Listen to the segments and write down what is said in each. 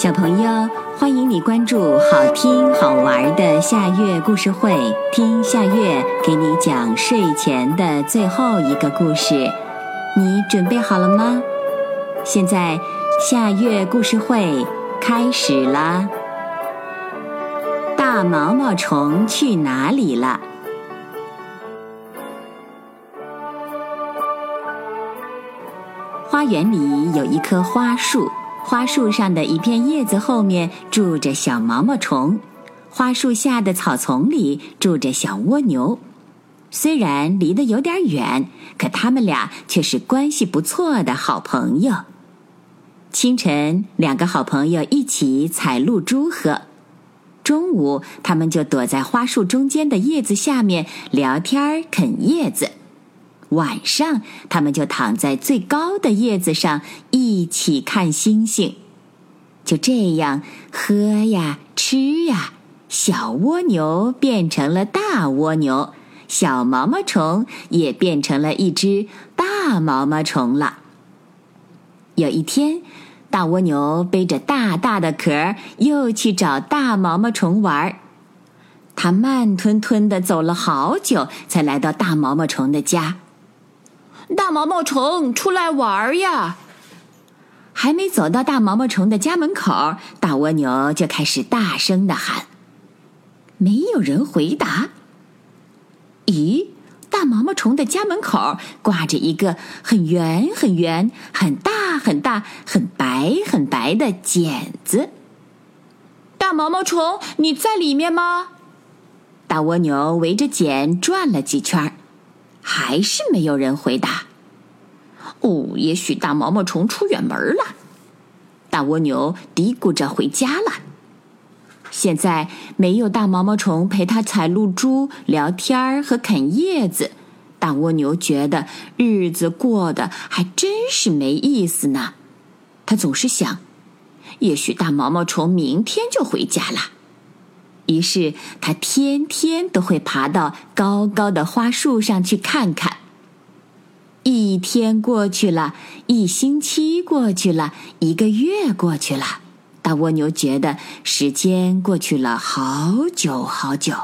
小朋友，欢迎你关注好听好玩的夏月故事会，听夏月给你讲睡前的最后一个故事。你准备好了吗？现在夏月故事会开始啦！大毛毛虫去哪里了？花园里有一棵花树。花树上的一片叶子后面住着小毛毛虫，花树下的草丛里住着小蜗牛。虽然离得有点远，可他们俩却是关系不错的好朋友。清晨，两个好朋友一起采露珠喝；中午，他们就躲在花树中间的叶子下面聊天啃叶子。晚上，他们就躺在最高的叶子上一起看星星。就这样，喝呀，吃呀，小蜗牛变成了大蜗牛，小毛毛虫也变成了一只大毛毛虫了。有一天，大蜗牛背着大大的壳，又去找大毛毛虫玩儿。它慢吞吞的走了好久，才来到大毛毛虫的家。大毛毛虫，出来玩呀！还没走到大毛毛虫的家门口，大蜗牛就开始大声的喊。没有人回答。咦，大毛毛虫的家门口挂着一个很圆、很圆、很大、很大、很白、很白的茧子。大毛毛虫，你在里面吗？大蜗牛围着茧转了几圈。还是没有人回答。哦，也许大毛毛虫出远门了。大蜗牛嘀咕着回家了。现在没有大毛毛虫陪它采露珠、聊天儿和啃叶子，大蜗牛觉得日子过得还真是没意思呢。他总是想，也许大毛毛虫明天就回家了。于是，他天天都会爬到高高的花树上去看看。一天过去了，一星期过去了，一个月过去了，大蜗牛觉得时间过去了好久好久。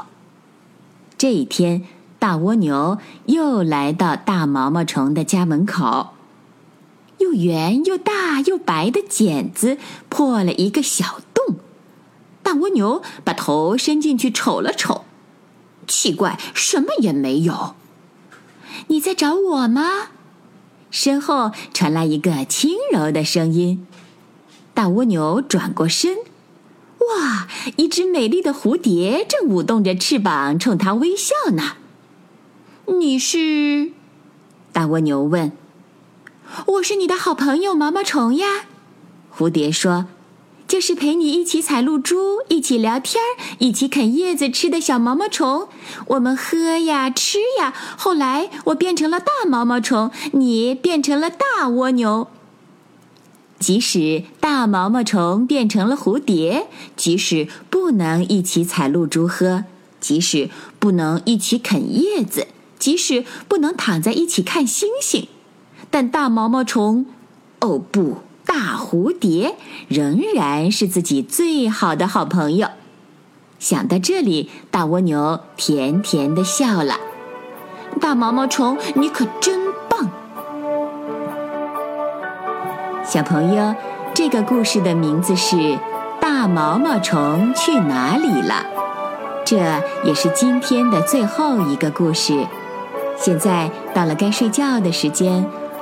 这一天，大蜗牛又来到大毛毛虫的家门口，又圆又大又白的茧子破了一个小。大蜗牛把头伸进去瞅了瞅，奇怪，什么也没有。你在找我吗？身后传来一个轻柔的声音。大蜗牛转过身，哇，一只美丽的蝴蝶正舞动着翅膀冲它微笑呢。你是？大蜗牛问。我是你的好朋友毛毛虫呀。蝴蝶说。就是陪你一起采露珠、一起聊天一起啃叶子吃的小毛毛虫。我们喝呀，吃呀。后来我变成了大毛毛虫，你变成了大蜗牛。即使大毛毛虫变成了蝴蝶，即使不能一起采露珠喝，即使不能一起啃叶子，即使不能躺在一起看星星，但大毛毛虫，哦不！大蝴蝶仍然是自己最好的好朋友。想到这里，大蜗牛甜甜的笑了。大毛毛虫，你可真棒！小朋友，这个故事的名字是《大毛毛虫去哪里了》，这也是今天的最后一个故事。现在到了该睡觉的时间。